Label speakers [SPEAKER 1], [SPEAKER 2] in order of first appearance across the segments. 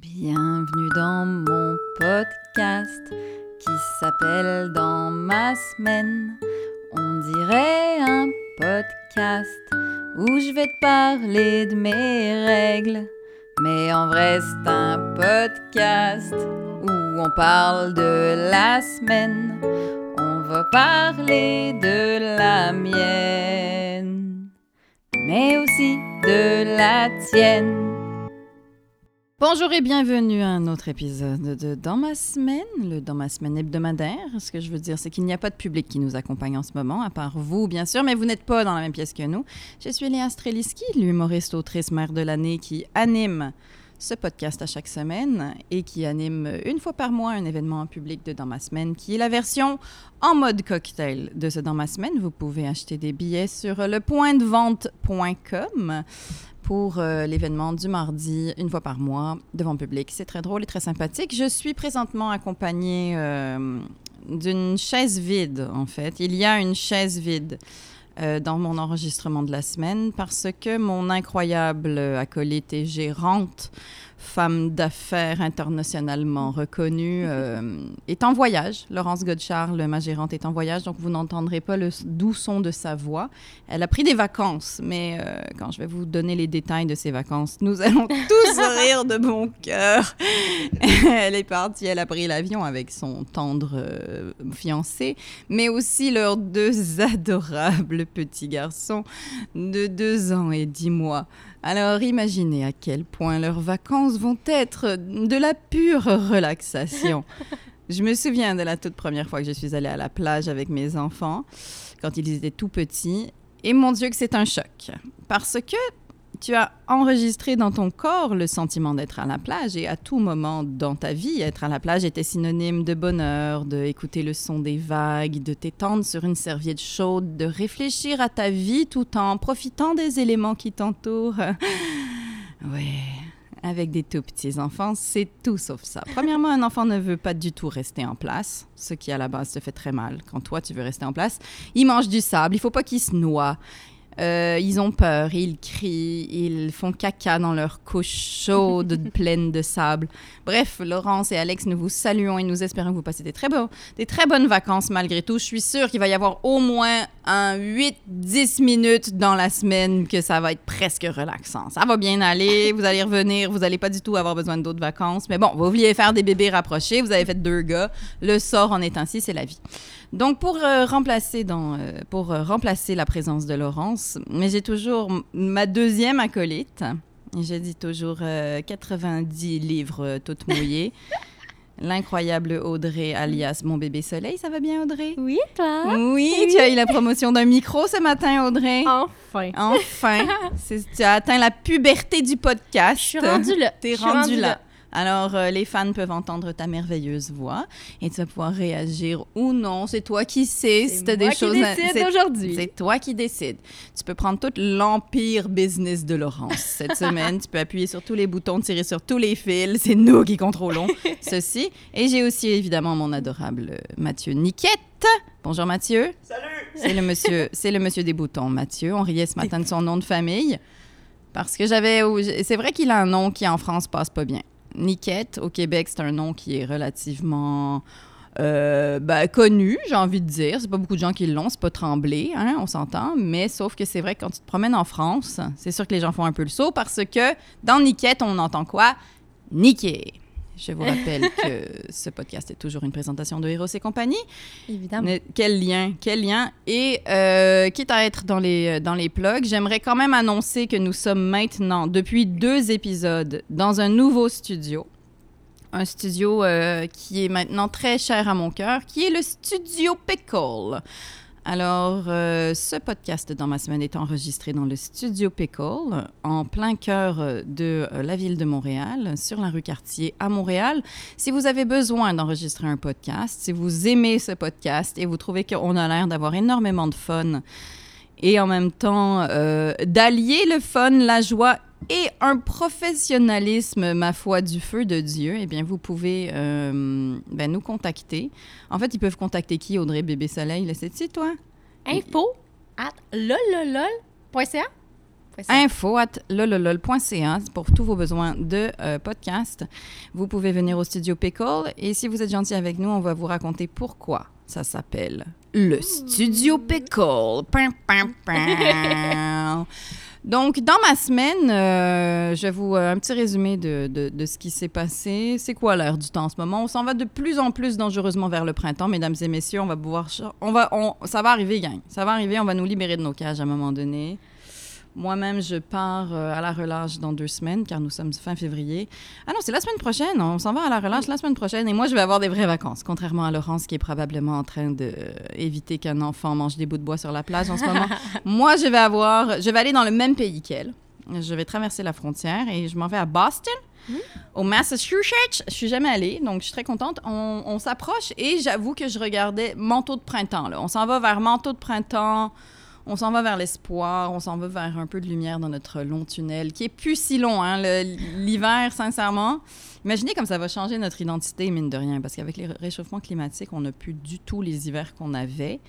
[SPEAKER 1] Bienvenue dans mon podcast qui s'appelle Dans ma semaine. On dirait un podcast où je vais te parler de mes règles. Mais en vrai, c'est un podcast où on parle de la semaine. On va parler de la mienne, mais aussi de la tienne. Bonjour et bienvenue à un autre épisode de Dans ma semaine, le Dans ma semaine hebdomadaire. Ce que je veux dire, c'est qu'il n'y a pas de public qui nous accompagne en ce moment, à part vous, bien sûr, mais vous n'êtes pas dans la même pièce que nous. Je suis Léa Streliski, l'humoriste autrice mère de l'année qui anime ce podcast à chaque semaine et qui anime une fois par mois un événement en public de Dans ma semaine, qui est la version en mode cocktail de ce Dans ma semaine. Vous pouvez acheter des billets sur lepointdevente.com pour euh, l'événement du mardi, une fois par mois, devant public. C'est très drôle et très sympathique. Je suis présentement accompagnée euh, d'une chaise vide, en fait. Il y a une chaise vide euh, dans mon enregistrement de la semaine parce que mon incroyable acolyte et gérante femme d'affaires internationalement reconnue, euh, est en voyage. Laurence Godchard, ma gérante, est en voyage, donc vous n'entendrez pas le doux son de sa voix. Elle a pris des vacances, mais euh, quand je vais vous donner les détails de ses vacances, nous allons tous rire de bon cœur. elle est partie, elle a pris l'avion avec son tendre euh, fiancé, mais aussi leurs deux adorables petits garçons de deux ans et dix mois. Alors imaginez à quel point leurs vacances vont être de la pure relaxation. je me souviens de la toute première fois que je suis allée à la plage avec mes enfants, quand ils étaient tout petits, et mon Dieu que c'est un choc. Parce que tu as enregistré dans ton corps le sentiment d'être à la plage et à tout moment dans ta vie, être à la plage était synonyme de bonheur, d'écouter le son des vagues, de t'étendre sur une serviette chaude, de réfléchir à ta vie tout en profitant des éléments qui t'entourent. oui, avec des tout petits enfants, c'est tout sauf ça. Premièrement, un enfant ne veut pas du tout rester en place, ce qui à la base te fait très mal quand toi tu veux rester en place. Il mange du sable, il faut pas qu'il se noie. Euh, ils ont peur, ils crient, ils font caca dans leur couche chaude pleine de sable. Bref, Laurence et Alex, nous vous saluons et nous espérons que vous passez des très, beaux, des très bonnes vacances malgré tout. Je suis sûre qu'il va y avoir au moins un 8-10 minutes dans la semaine que ça va être presque relaxant. Ça va bien aller, vous allez revenir, vous n'allez pas du tout avoir besoin d'autres vacances. Mais bon, vous vouliez faire des bébés rapprochés, vous avez fait deux gars. Le sort en est ainsi, c'est la vie. Donc, pour, euh, remplacer, dans, euh, pour euh, remplacer la présence de Laurence, mais j'ai toujours ma deuxième acolyte. Je dis toujours 90 livres toutes mouillées. L'incroyable Audrey, alias Mon bébé soleil. Ça va bien, Audrey?
[SPEAKER 2] Oui, toi?
[SPEAKER 1] Oui, tu as eu la promotion d'un micro ce matin, Audrey?
[SPEAKER 2] Enfin.
[SPEAKER 1] Enfin. tu as atteint la puberté du podcast. Je
[SPEAKER 2] suis rendue là.
[SPEAKER 1] T'es rendue là. Alors, euh, les fans peuvent entendre ta merveilleuse voix et tu vas pouvoir réagir ou non. C'est toi qui sais
[SPEAKER 2] si tu as des choses à
[SPEAKER 1] C'est
[SPEAKER 2] aujourd'hui.
[SPEAKER 1] C'est toi qui décides. Tu peux prendre tout l'empire business de Laurence cette semaine. tu peux appuyer sur tous les boutons, tirer sur tous les fils. C'est nous qui contrôlons ceci. Et j'ai aussi évidemment mon adorable Mathieu Niquette. Bonjour Mathieu.
[SPEAKER 3] Salut.
[SPEAKER 1] C'est le monsieur, c'est le monsieur des boutons, Mathieu. On riait ce matin de son nom de famille parce que j'avais, c'est vrai qu'il a un nom qui en France passe pas bien. Niquette, au Québec, c'est un nom qui est relativement euh, ben, connu, j'ai envie de dire. C'est pas beaucoup de gens qui l'ont, c'est pas Tremblay, hein, on s'entend. Mais sauf que c'est vrai que quand tu te promènes en France, c'est sûr que les gens font un peu le saut parce que dans Niquette, on entend quoi? Niquer. Je vous rappelle que ce podcast est toujours une présentation de Héros et compagnie.
[SPEAKER 2] Évidemment.
[SPEAKER 1] quel lien, quel lien. Et euh, quitte à être dans les, dans les plugs, j'aimerais quand même annoncer que nous sommes maintenant, depuis deux épisodes, dans un nouveau studio. Un studio euh, qui est maintenant très cher à mon cœur, qui est le Studio Pickle. Alors, euh, ce podcast dans ma semaine est enregistré dans le studio Pickle, en plein cœur euh, de euh, la ville de Montréal, sur la rue Cartier à Montréal. Si vous avez besoin d'enregistrer un podcast, si vous aimez ce podcast et vous trouvez qu'on a l'air d'avoir énormément de fun et en même temps d'allier le fun, la joie et un professionnalisme, ma foi, du feu de Dieu, eh bien, vous pouvez euh, ben, nous contacter. En fait, ils peuvent contacter qui, Audrey Bébé Soleil? Le sais-tu, toi?
[SPEAKER 2] Info at lololol.ca
[SPEAKER 1] info at lololol.ca pour tous vos besoins de euh, podcast. Vous pouvez venir au studio Pickle et si vous êtes gentil avec nous, on va vous raconter pourquoi ça s'appelle le studio Pickle. Donc, dans ma semaine, euh, je vous euh, un petit résumé de, de- ce qui s'est passé. C'est quoi l'air du temps en ce moment? On s'en va de plus en plus dangereusement vers le printemps, mesdames et messieurs. On va pouvoir... On va, on, ça va arriver, gang. Ça va arriver. On va nous libérer de nos cages à un moment donné. Moi-même, je pars euh, à la relâche dans deux semaines, car nous sommes fin février. Ah non, c'est la semaine prochaine. On s'en va à la relâche la semaine prochaine. Et moi, je vais avoir des vraies vacances, contrairement à Laurence, qui est probablement en train d'éviter qu'un enfant mange des bouts de bois sur la plage en ce moment. moi, je vais avoir... Je vais aller dans le même pays qu'elle. Je vais traverser la frontière et je m'en vais à Boston, au Massachusetts. Je suis jamais allée, donc je suis très contente. On, on s'approche et j'avoue que je regardais manteau de printemps. Là. On s'en va vers manteau de printemps. On s'en va vers l'espoir, on s'en va vers un peu de lumière dans notre long tunnel, qui est plus si long, hein, l'hiver, sincèrement. Imaginez comme ça va changer notre identité, mine de rien, parce qu'avec les réchauffements climatiques, on n'a plus du tout les hivers qu'on avait.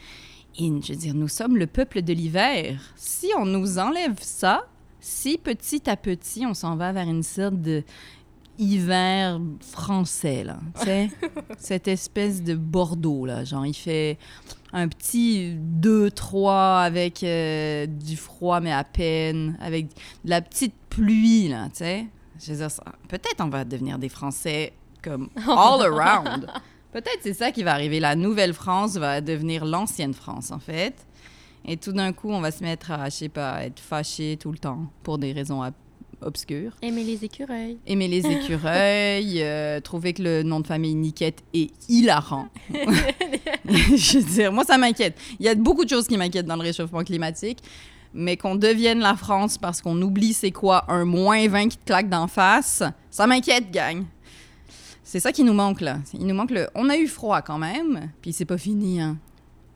[SPEAKER 1] Et je veux dire, nous sommes le peuple de l'hiver. Si on nous enlève ça, si petit à petit, on s'en va vers une sorte de hiver français, là, tu sais, cette espèce de Bordeaux, là, genre, il fait un petit 2-3 avec euh, du froid, mais à peine, avec de la petite pluie, là, tu sais. Je veux dire, peut-être on va devenir des Français comme all around. Peut-être c'est ça qui va arriver. La nouvelle France va devenir l'ancienne France, en fait. Et tout d'un coup, on va se mettre à, je sais pas, à être fâché tout le temps pour des raisons ob- obscures.
[SPEAKER 2] Aimer les écureuils.
[SPEAKER 1] Aimer les écureuils, euh, trouver que le nom de famille Niquette est hilarant. je veux dire, moi, ça m'inquiète. Il y a beaucoup de choses qui m'inquiètent dans le réchauffement climatique, mais qu'on devienne la France parce qu'on oublie c'est quoi un moins 20 qui te claque d'en face, ça m'inquiète, gang. C'est ça qui nous manque, là. Il nous manque le... On a eu froid quand même, puis c'est pas fini, hein.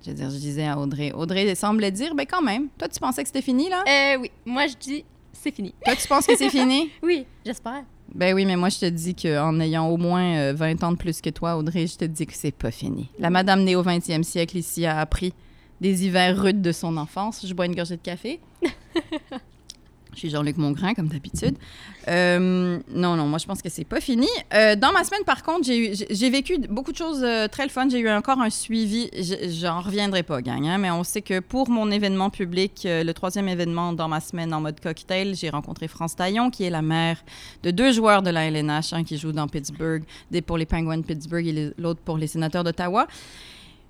[SPEAKER 1] Je veux dire, je disais à Audrey. Audrey semblait dire, ben quand même. Toi, tu pensais que c'était fini, là?
[SPEAKER 2] Euh, oui, moi je dis c'est fini.
[SPEAKER 1] Toi, tu penses que c'est fini?
[SPEAKER 2] Oui, j'espère.
[SPEAKER 1] Ben oui, mais moi, je te dis qu'en ayant au moins euh, 20 ans de plus que toi, Audrey, je te dis que c'est pas fini. La madame née au 20e siècle ici a appris des hivers rudes de son enfance. Je bois une gorgée de café. je suis Jean-Luc Mongrain, comme d'habitude. Euh, non, non, moi, je pense que c'est pas fini. Euh, dans ma semaine, par contre, j'ai vécu beaucoup de choses euh, très le fun. J'ai eu encore un suivi. Je- J'en reviendrai pas, gang, hein, mais on sait que pour mon événement public, le troisième événement dans ma semaine en mode cocktail, j'ai rencontré France Taillon, qui est la mère de deux joueurs de la LNH, un qui joue dans Pittsburgh, des pour les Penguins de Pittsburgh et l'autre pour les sénateurs d'Ottawa.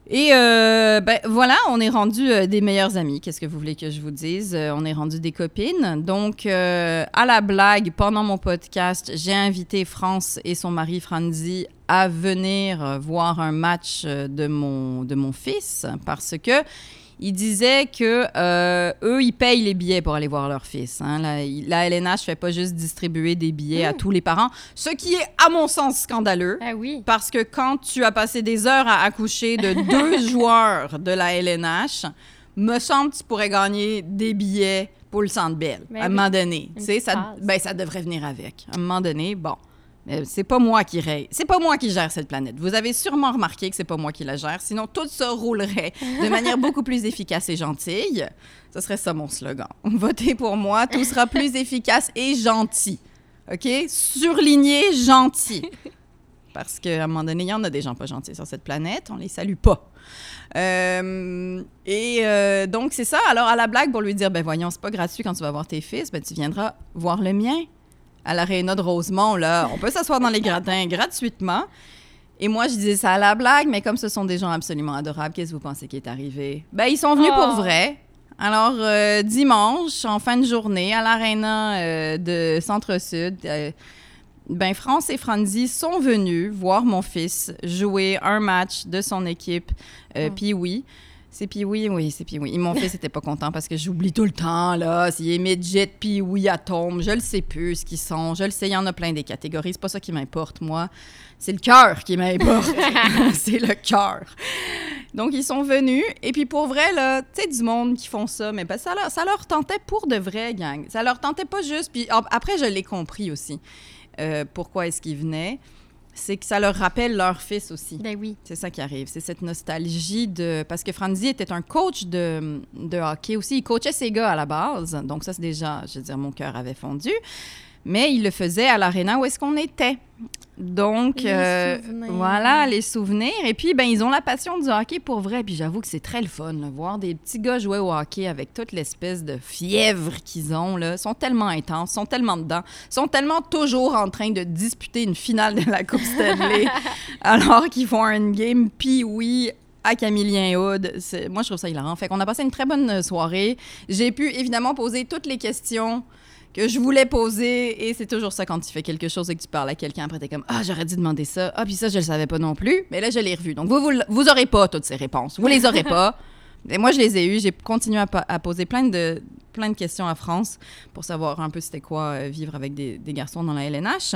[SPEAKER 1] Et euh, ben voilà, on est rendu euh, des meilleurs amis. Qu'est-ce que vous voulez que je vous dise? Euh, On est rendu des copines. Donc, à la blague, pendant mon podcast, j'ai invité France et son mari Franzi à venir voir un match de mon de mon fils parce que ils disaient que euh, eux, ils payent les billets pour aller voir leur fils. hein. La, la LNH fait pas juste distribuer des billets à tous les parents, ce qui est, à mon sens, scandaleux.
[SPEAKER 2] Ah oui.
[SPEAKER 1] Parce que quand tu as passé des heures à accoucher de deux joueurs de la LNH, me semble que tu pourrais gagner des billets pour le Centre Bell à un
[SPEAKER 2] oui.
[SPEAKER 1] moment donné. Tu sais, ça, ben, ça devrait venir avec. À un moment donné, bon. Mais c'est pas moi qui règle. C'est pas moi qui gère cette planète. Vous avez sûrement remarqué que c'est pas moi qui la gère. Sinon, tout ça roulerait de manière beaucoup plus efficace et gentille. Ce serait ça mon slogan. Votez pour moi, tout sera plus efficace et gentil. OK? Surligné gentil. Parce qu'à un moment donné, il y en a des gens pas gentils sur cette planète. On les salue pas. Euh, et euh, donc, c'est ça. Alors, à la blague, pour lui dire, ben voyons, c'est pas gratuit quand tu vas voir tes fils, ben tu viendras voir le mien à l'aréna de Rosemont, là. On peut s'asseoir dans les gradins gratuitement. Et moi, je disais ça à la blague, mais comme ce sont des gens absolument adorables, qu'est-ce que vous pensez qui est arrivé? Ben, ils sont venus
[SPEAKER 2] Oh.
[SPEAKER 1] pour vrai. Alors, euh, dimanche, en fin de journée, à l'aréna euh, de Centre-Sud, euh, ben, France et Franzi sont venus voir mon fils jouer un match de son équipe,
[SPEAKER 2] Oh.
[SPEAKER 1] puis oui. C'est puis oui, oui, c'est puis oui. Et mon fils était pas content parce que j'oublie tout le temps, là. S'il est midget, puis oui, atome, je le sais plus ce qu'ils sont. Je le sais, il y en a plein des catégories. C'est pas ça qui m'importe, moi. C'est le cœur qui m'importe. c'est le cœur. Donc, ils sont venus. Et puis, pour vrai, là, tu sais, du monde qui font ça, mais ben, ça, leur, ça leur tentait pour de vrai, gang. Ça leur tentait pas juste. Puis, ap- après, je l'ai compris aussi. euh, pourquoi est-ce qu'ils venaient. C'est que ça leur rappelle leur fils aussi.
[SPEAKER 2] Ben oui.
[SPEAKER 1] C'est ça qui arrive. C'est cette nostalgie de. Parce que Franzi était un coach de, de hockey aussi. Il coachait ses gars à la base. Donc, ça, c'est déjà. Je veux dire, mon cœur avait fondu. Mais il le faisait à l'aréna où est-ce qu'on était. Donc,
[SPEAKER 2] Les
[SPEAKER 1] euh, voilà, les souvenirs. Et puis, ben, ils ont la passion du hockey pour vrai. Puis, j'avoue que c'est très le fun, là, voir des petits gars jouer au hockey avec toute l'espèce de fièvre qu'ils ont. Là. Ils sont tellement intenses, sont tellement dedans, sont tellement toujours en train de disputer une finale de la Coupe Stanley, alors qu'ils font une game pee-wee à Camillien Hood. Moi, je trouve ça hilarant. Fait qu'on a passé une très bonne soirée. J'ai pu évidemment poser toutes les questions que je voulais poser et c'est toujours ça quand tu fais quelque chose et que tu parles à quelqu'un après t'es comme ah j'aurais dû demander ça. Ah puis ça je le savais pas non plus mais là je l'ai revu. Donc vous, vous vous aurez pas toutes ces réponses. Vous les aurez pas. Et moi je les ai eues. J'ai continué à, poser plein de plein de questions à France pour savoir un peu c'était quoi euh, vivre avec des, des garçons dans la LNH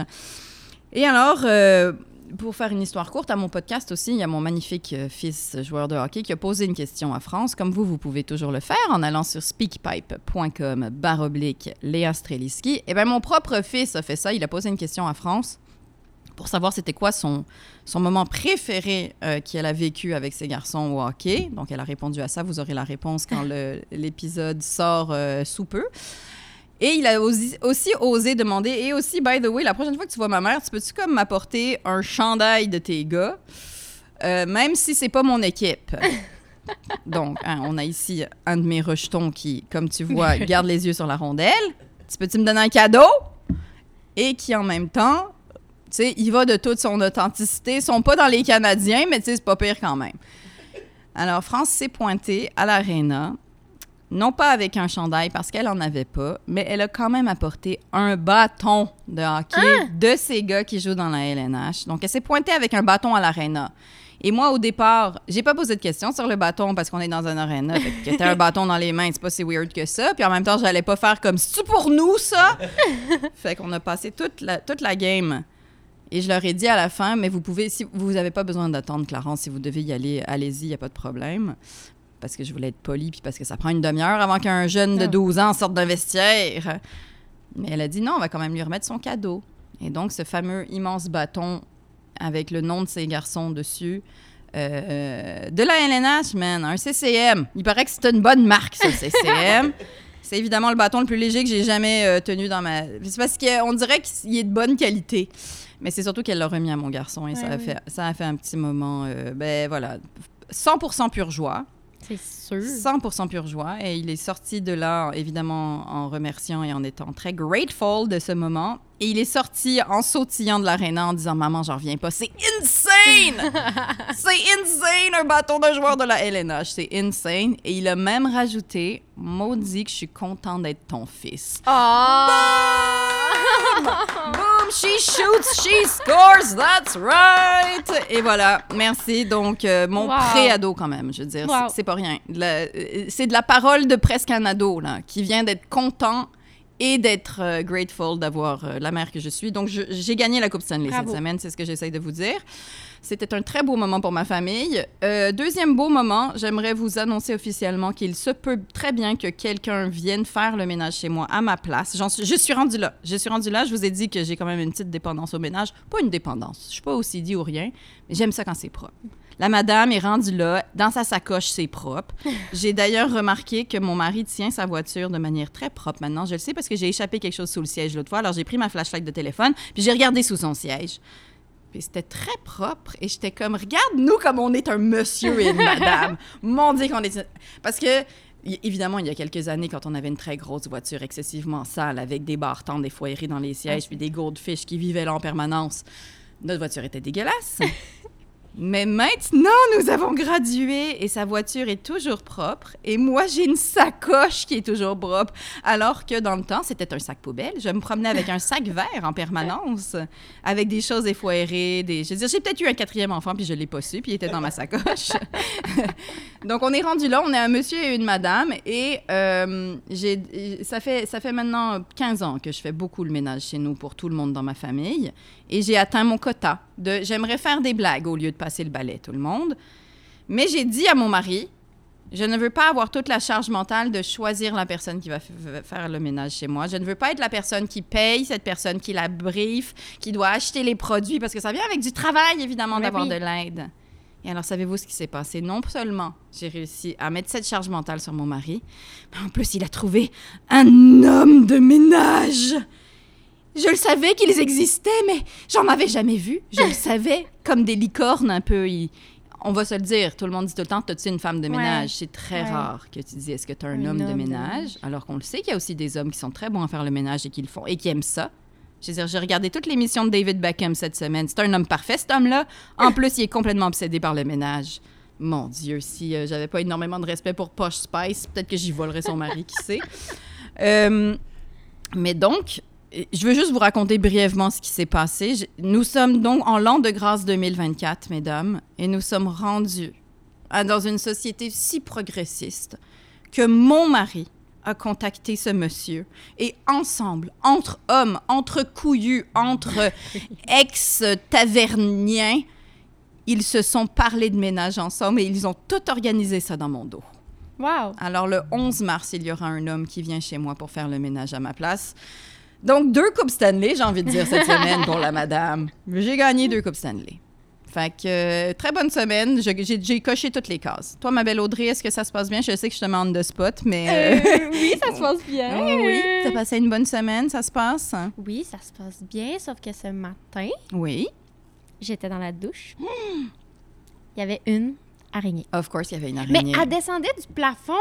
[SPEAKER 1] et alors euh, pour faire une histoire courte, à mon podcast aussi, il y a mon magnifique euh, fils joueur de hockey qui a posé une question à France. Comme vous, vous pouvez toujours le faire en allant sur speakpipe.com baroblique Léa Streliski. Et bien, mon propre fils a fait ça. Il a posé une question à France pour savoir c'était quoi son, moment préféré euh, qu'elle a vécu avec ses garçons au hockey. Donc, elle a répondu à ça. Vous aurez la réponse quand l'épisode sort euh, sous peu. Et il a aussi, aussi osé demander, et aussi, by the way, la prochaine fois que tu vois ma mère, tu peux-tu comme m'apporter un chandail de tes gars, Euh, même si c'est pas mon équipe? Donc, hein, on a ici un de mes rejetons qui, comme tu vois, garde les yeux sur la rondelle. Tu peux-tu me donner un cadeau? Et qui, en même temps, tu sais, il va de toute son authenticité. Ils sont pas dans les Canadiens, mais tu sais, c'est pas pire quand même. Alors, France s'est pointée à l'aréna, non pas avec un chandail parce qu'elle en avait pas, mais elle a quand même apporté un bâton de hockey de ces gars qui jouent dans la LNH. Donc, elle s'est pointée avec un bâton à l'aréna. Et moi, au départ, j'ai pas posé de questions sur le bâton parce qu'on est dans un aréna. Fait que t'as un bâton dans les mains, c'est pas si weird que ça. Puis en même temps, j'allais pas faire comme c'est pour nous ça? fait qu'on a passé toute la, toute la game. Et je leur ai dit à la fin, mais vous pouvez, si vous avez pas besoin d'attendre Clarence, si vous devez y aller, allez-y, il y a pas de problème. Parce que je voulais être polie, puis parce que ça prend une demi-heure avant qu'un jeune de
[SPEAKER 2] Ah.
[SPEAKER 1] 12 ans sorte d'un vestiaire. Mais elle a dit non, on va quand même lui remettre son cadeau. Et donc, ce fameux immense bâton avec le nom de ses garçons dessus. euh, de la LNH, man, un CCM. Il paraît que c'est une bonne marque, ça, CCM. c'est évidemment le bâton le plus léger que j'ai jamais euh, tenu dans ma. C'est parce qu'on dirait qu'il est de bonne qualité. Mais c'est surtout qu'elle l'a remis à mon garçon et ça, a
[SPEAKER 2] oui.
[SPEAKER 1] fait, ça a fait un petit moment. euh, ben voilà. 100% pure joie.
[SPEAKER 2] C'est sûr.
[SPEAKER 1] 100% pure joie. Et il est sorti de là, évidemment, en remerciant et en étant très grateful de ce moment. Et il est sorti en sautillant de l'aréna en disant Maman, j'en reviens pas. C'est insane! c'est insane, un bâton de joueur de la LNH. C'est insane. Et il a même rajouté Maudit que je suis content d'être ton fils. Boom, she shoots, she scores, that's right. Et voilà, merci. Donc, euh, mon
[SPEAKER 2] Wow.
[SPEAKER 1] pré-ado quand même, je veux dire,
[SPEAKER 2] Wow.
[SPEAKER 1] c'est- pas rien. Euh, C'est de la parole de presque un ado, là, qui vient d'être content et d'être euh, grateful d'avoir euh, la mère que je suis. Donc, j'ai gagné la Coupe Stanley
[SPEAKER 2] Bravo.
[SPEAKER 1] cette semaine, c'est ce que j'essaye de vous dire. C'était un très beau moment pour ma famille. Euh, deuxième beau moment, j'aimerais vous annoncer officiellement qu'il se peut très bien que quelqu'un vienne faire le ménage chez moi à ma place. Suis, je suis rendue là. Je suis rendue là. Je vous ai dit que j'ai quand même une petite dépendance au ménage. Pas une dépendance. Je suis pas aussi dit ou rien, mais j'aime ça quand c'est propre. La madame est rendue là. Dans sa sacoche, c'est propre. J'ai d'ailleurs remarqué que mon mari tient sa voiture de manière très propre maintenant. Je le sais parce que j'ai échappé quelque chose sous le siège l'autre fois. Alors j'ai pris ma flashlight de téléphone, puis j'ai regardé sous son siège. Puis c'était très propre et j'étais comme regarde-nous comme on est un monsieur et une madame. Mon Dieu qu'on est parce que évidemment il y a quelques années quand on avait une très grosse voiture excessivement sale avec des bartends, des foyeries dans les sièges puis des goldfish qui vivaient là en permanence, notre voiture était dégueulasse. Mais maintenant, nous avons gradué et sa voiture est toujours propre. Et moi, j'ai une sacoche qui est toujours propre. Alors que dans le temps, c'était un sac poubelle. Je me promenais avec un sac vert en permanence, avec des choses effoirées. Des... Je veux dire, j'ai peut-être eu un quatrième enfant, puis je l'ai pas su, puis il était dans ma sacoche. Donc, on est rendu là. On est un monsieur et une madame. Et euh, ça, fait, ça fait maintenant 15 ans que je fais beaucoup le ménage chez nous pour tout le monde dans ma famille. Et j'ai atteint mon quota de j'aimerais faire des blagues au lieu de passer le balai, tout le monde. Mais j'ai dit à mon mari, Je ne veux pas avoir toute la charge mentale de choisir la personne qui va faire le ménage chez moi. Je ne veux pas être la personne qui paye, cette personne qui la briefe, qui doit acheter les produits, parce que ça vient avec du travail, évidemment, d'avoir
[SPEAKER 2] oui.
[SPEAKER 1] de l'aide. Et alors, savez-vous ce qui s'est passé? Non seulement j'ai réussi à mettre cette charge mentale sur mon mari, mais en plus, il a trouvé un homme de ménage. Je le savais qu'ils existaient, mais j'en avais jamais vu. Je le savais, comme des licornes un peu. On va se le dire, tout le monde dit tout le temps, t'as-tu une femme de
[SPEAKER 2] Ouais.
[SPEAKER 1] ménage? C'est très
[SPEAKER 2] Ouais.
[SPEAKER 1] rare que tu dis, est-ce que tu as un,
[SPEAKER 2] Un
[SPEAKER 1] homme, de
[SPEAKER 2] homme de
[SPEAKER 1] ménage? Alors qu'on le sait qu'il y a aussi des hommes qui sont très bons à faire le ménage et qui le font et qui aiment ça. Je veux dire, j'ai regardé toute l'émission de David Beckham cette semaine. C'est un homme parfait, cet homme-là. En plus, il est complètement obsédé par le ménage. Mon Dieu, si euh, j'avais pas énormément de respect pour Posh Spice, peut-être que j'y volerais son mari, qui sait. Euh, mais donc, je veux juste vous raconter brièvement ce qui s'est passé. Je- Nous sommes donc en l'an de grâce 2024, mesdames, et nous sommes rendus à- dans une société si progressiste que mon mari a contacté ce monsieur et ensemble, entre hommes, entre couillus, entre ex-taverniens, ils se sont parlé de ménage ensemble et ils ont tout organisé ça dans mon dos.
[SPEAKER 2] Wow.
[SPEAKER 1] Alors, le 11 mars, il y aura un homme qui vient chez moi pour faire le ménage à ma place. Donc, deux Coupes Stanley, j'ai envie de dire, cette semaine pour la madame. J'ai gagné deux Coupes Stanley. Fait que, euh, très bonne semaine. J'ai coché toutes les cases. Toi, ma belle Audrey, est-ce que ça se passe bien? Je sais que je te demande de spot, mais... euh,
[SPEAKER 2] Euh, oui, ça se passe bien.
[SPEAKER 1] oui, oui. T'as passé une bonne semaine, ça se passe?
[SPEAKER 2] Oui, ça se passe bien, sauf que ce matin,
[SPEAKER 1] Oui.
[SPEAKER 2] j'étais dans la douche. Il y avait une araignée.
[SPEAKER 1] Of course, il y avait une
[SPEAKER 2] Mais
[SPEAKER 1] araignée.
[SPEAKER 2] elle descendait du plafond.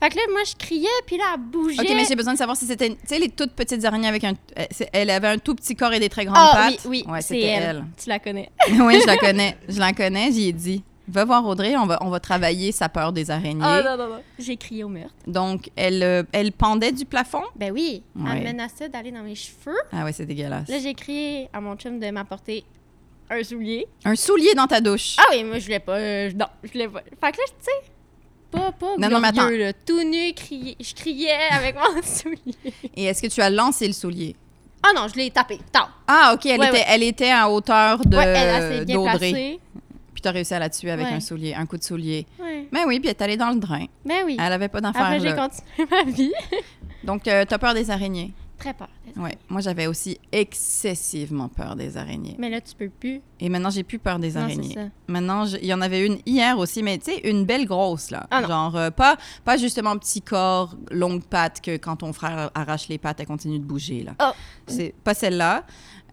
[SPEAKER 2] Fait que là, moi, je criais, puis là, elle bougeait.
[SPEAKER 1] OK, mais j'ai besoin de savoir si c'était... Tu sais, les toutes petites araignées avec un... euh, Elle avait un tout petit corps et des très grandes
[SPEAKER 2] Ah oui,
[SPEAKER 1] pattes?
[SPEAKER 2] oui,
[SPEAKER 1] Ouais,
[SPEAKER 2] c'est
[SPEAKER 1] c'était
[SPEAKER 2] elle. Tu la connais.
[SPEAKER 1] oui, je la connais. Je la connais, j'y ai dit. Va voir Audrey, on va, on va travailler sa peur des araignées.
[SPEAKER 2] Ah non, non, non. J'ai crié au meurtre.
[SPEAKER 1] Donc, elle, euh, elle pendait du plafond?
[SPEAKER 2] Ben oui,
[SPEAKER 1] Ouais.
[SPEAKER 2] elle menaçait d'aller dans mes cheveux.
[SPEAKER 1] Ah ouais, c'est dégueulasse.
[SPEAKER 2] Là, j'ai crié à mon chum de m'apporter un soulier.
[SPEAKER 1] Un soulier dans ta douche.
[SPEAKER 2] Ah oui, moi, je voulais pas. euh, non, je voulais pas. Fait que là, tu sais, pas, pas
[SPEAKER 1] Non, non, mais
[SPEAKER 2] glorieux, là, tout nu, crier, je criais avec mon soulier.
[SPEAKER 1] Et est-ce que tu as lancé le soulier?
[SPEAKER 2] Ah non, je l'ai tapé. Tard.
[SPEAKER 1] Ah, OK, elle,
[SPEAKER 2] Ouais,
[SPEAKER 1] était,
[SPEAKER 2] ouais.
[SPEAKER 1] elle était à hauteur de,
[SPEAKER 2] ouais, elle, elle.
[SPEAKER 1] Puis tu as réussi à la tuer avec un soulier, un coup de soulier. Mais oui, puis elle est allée dans le drain.
[SPEAKER 2] Ben oui.
[SPEAKER 1] Elle avait pas d'affaires
[SPEAKER 2] Après, j'ai continué ma vie.
[SPEAKER 1] Donc, euh, t'as peur des araignées?
[SPEAKER 2] Très peur.
[SPEAKER 1] Ouais. Moi, j'avais aussi excessivement peur des araignées.
[SPEAKER 2] Mais là, tu peux plus.
[SPEAKER 1] Et maintenant, j'ai plus peur des
[SPEAKER 2] Non,
[SPEAKER 1] araignées.
[SPEAKER 2] ça.
[SPEAKER 1] Maintenant, il y en avait une hier aussi, mais tu sais, une belle grosse, là.
[SPEAKER 2] Ah.
[SPEAKER 1] Genre, euh, pas, pas justement petit corps, longue patte, que quand ton frère arrache les pattes, elle continue de bouger, là.
[SPEAKER 2] Oh.
[SPEAKER 1] C'est pas celle-là.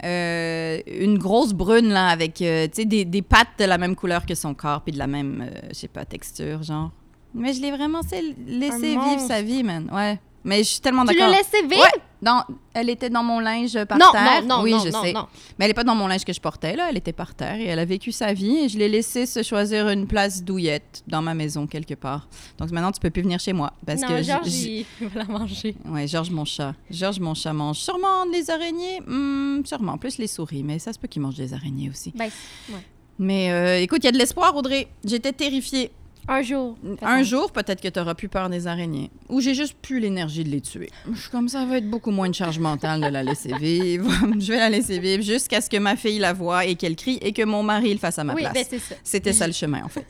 [SPEAKER 1] Euh, une grosse brune, là, avec, euh, tu sais, des, des pattes de la même couleur que son corps, puis de la même, je sais pas, texture, genre. Mais je l'ai vraiment laissé vivre sa vie, man. Ouais. Mais je suis tellement
[SPEAKER 2] Tu
[SPEAKER 1] d'accord.
[SPEAKER 2] l'as laissé vivre?
[SPEAKER 1] Ouais. Dans, elle était dans mon linge par
[SPEAKER 2] non,
[SPEAKER 1] terre.
[SPEAKER 2] non, non,
[SPEAKER 1] oui,
[SPEAKER 2] non,
[SPEAKER 1] je
[SPEAKER 2] non,
[SPEAKER 1] sais. Mais elle n'est pas dans mon linge que je portais, là. Elle était par terre et elle a vécu sa vie et je l'ai laissé se choisir une place douillette dans ma maison quelque part. Donc maintenant, tu peux plus venir chez moi. Parce que
[SPEAKER 2] Georges, il va la manger.
[SPEAKER 1] Ouais, Georges, mon chat. Georges, mon chat mange sûrement les araignées. Hmm, sûrement. Plus les souris, mais ça se peut qu'il mange des araignées aussi.
[SPEAKER 2] Ben, ouais.
[SPEAKER 1] Mais euh, écoute, il y a de l'espoir, Audrey. J'étais terrifiée.
[SPEAKER 2] Un jour.
[SPEAKER 1] Un jour, peut-être que tu auras plus peur des araignées. Ou j'ai juste plus l'énergie de les tuer. Je suis comme ça, va être beaucoup moins de charge mentale de la laisser vivre. je vais la laisser vivre jusqu'à ce que ma fille la voie et qu'elle crie et que mon mari le fasse à ma
[SPEAKER 2] Oui,
[SPEAKER 1] place.
[SPEAKER 2] ben.
[SPEAKER 1] C'était ça le chemin, en fait.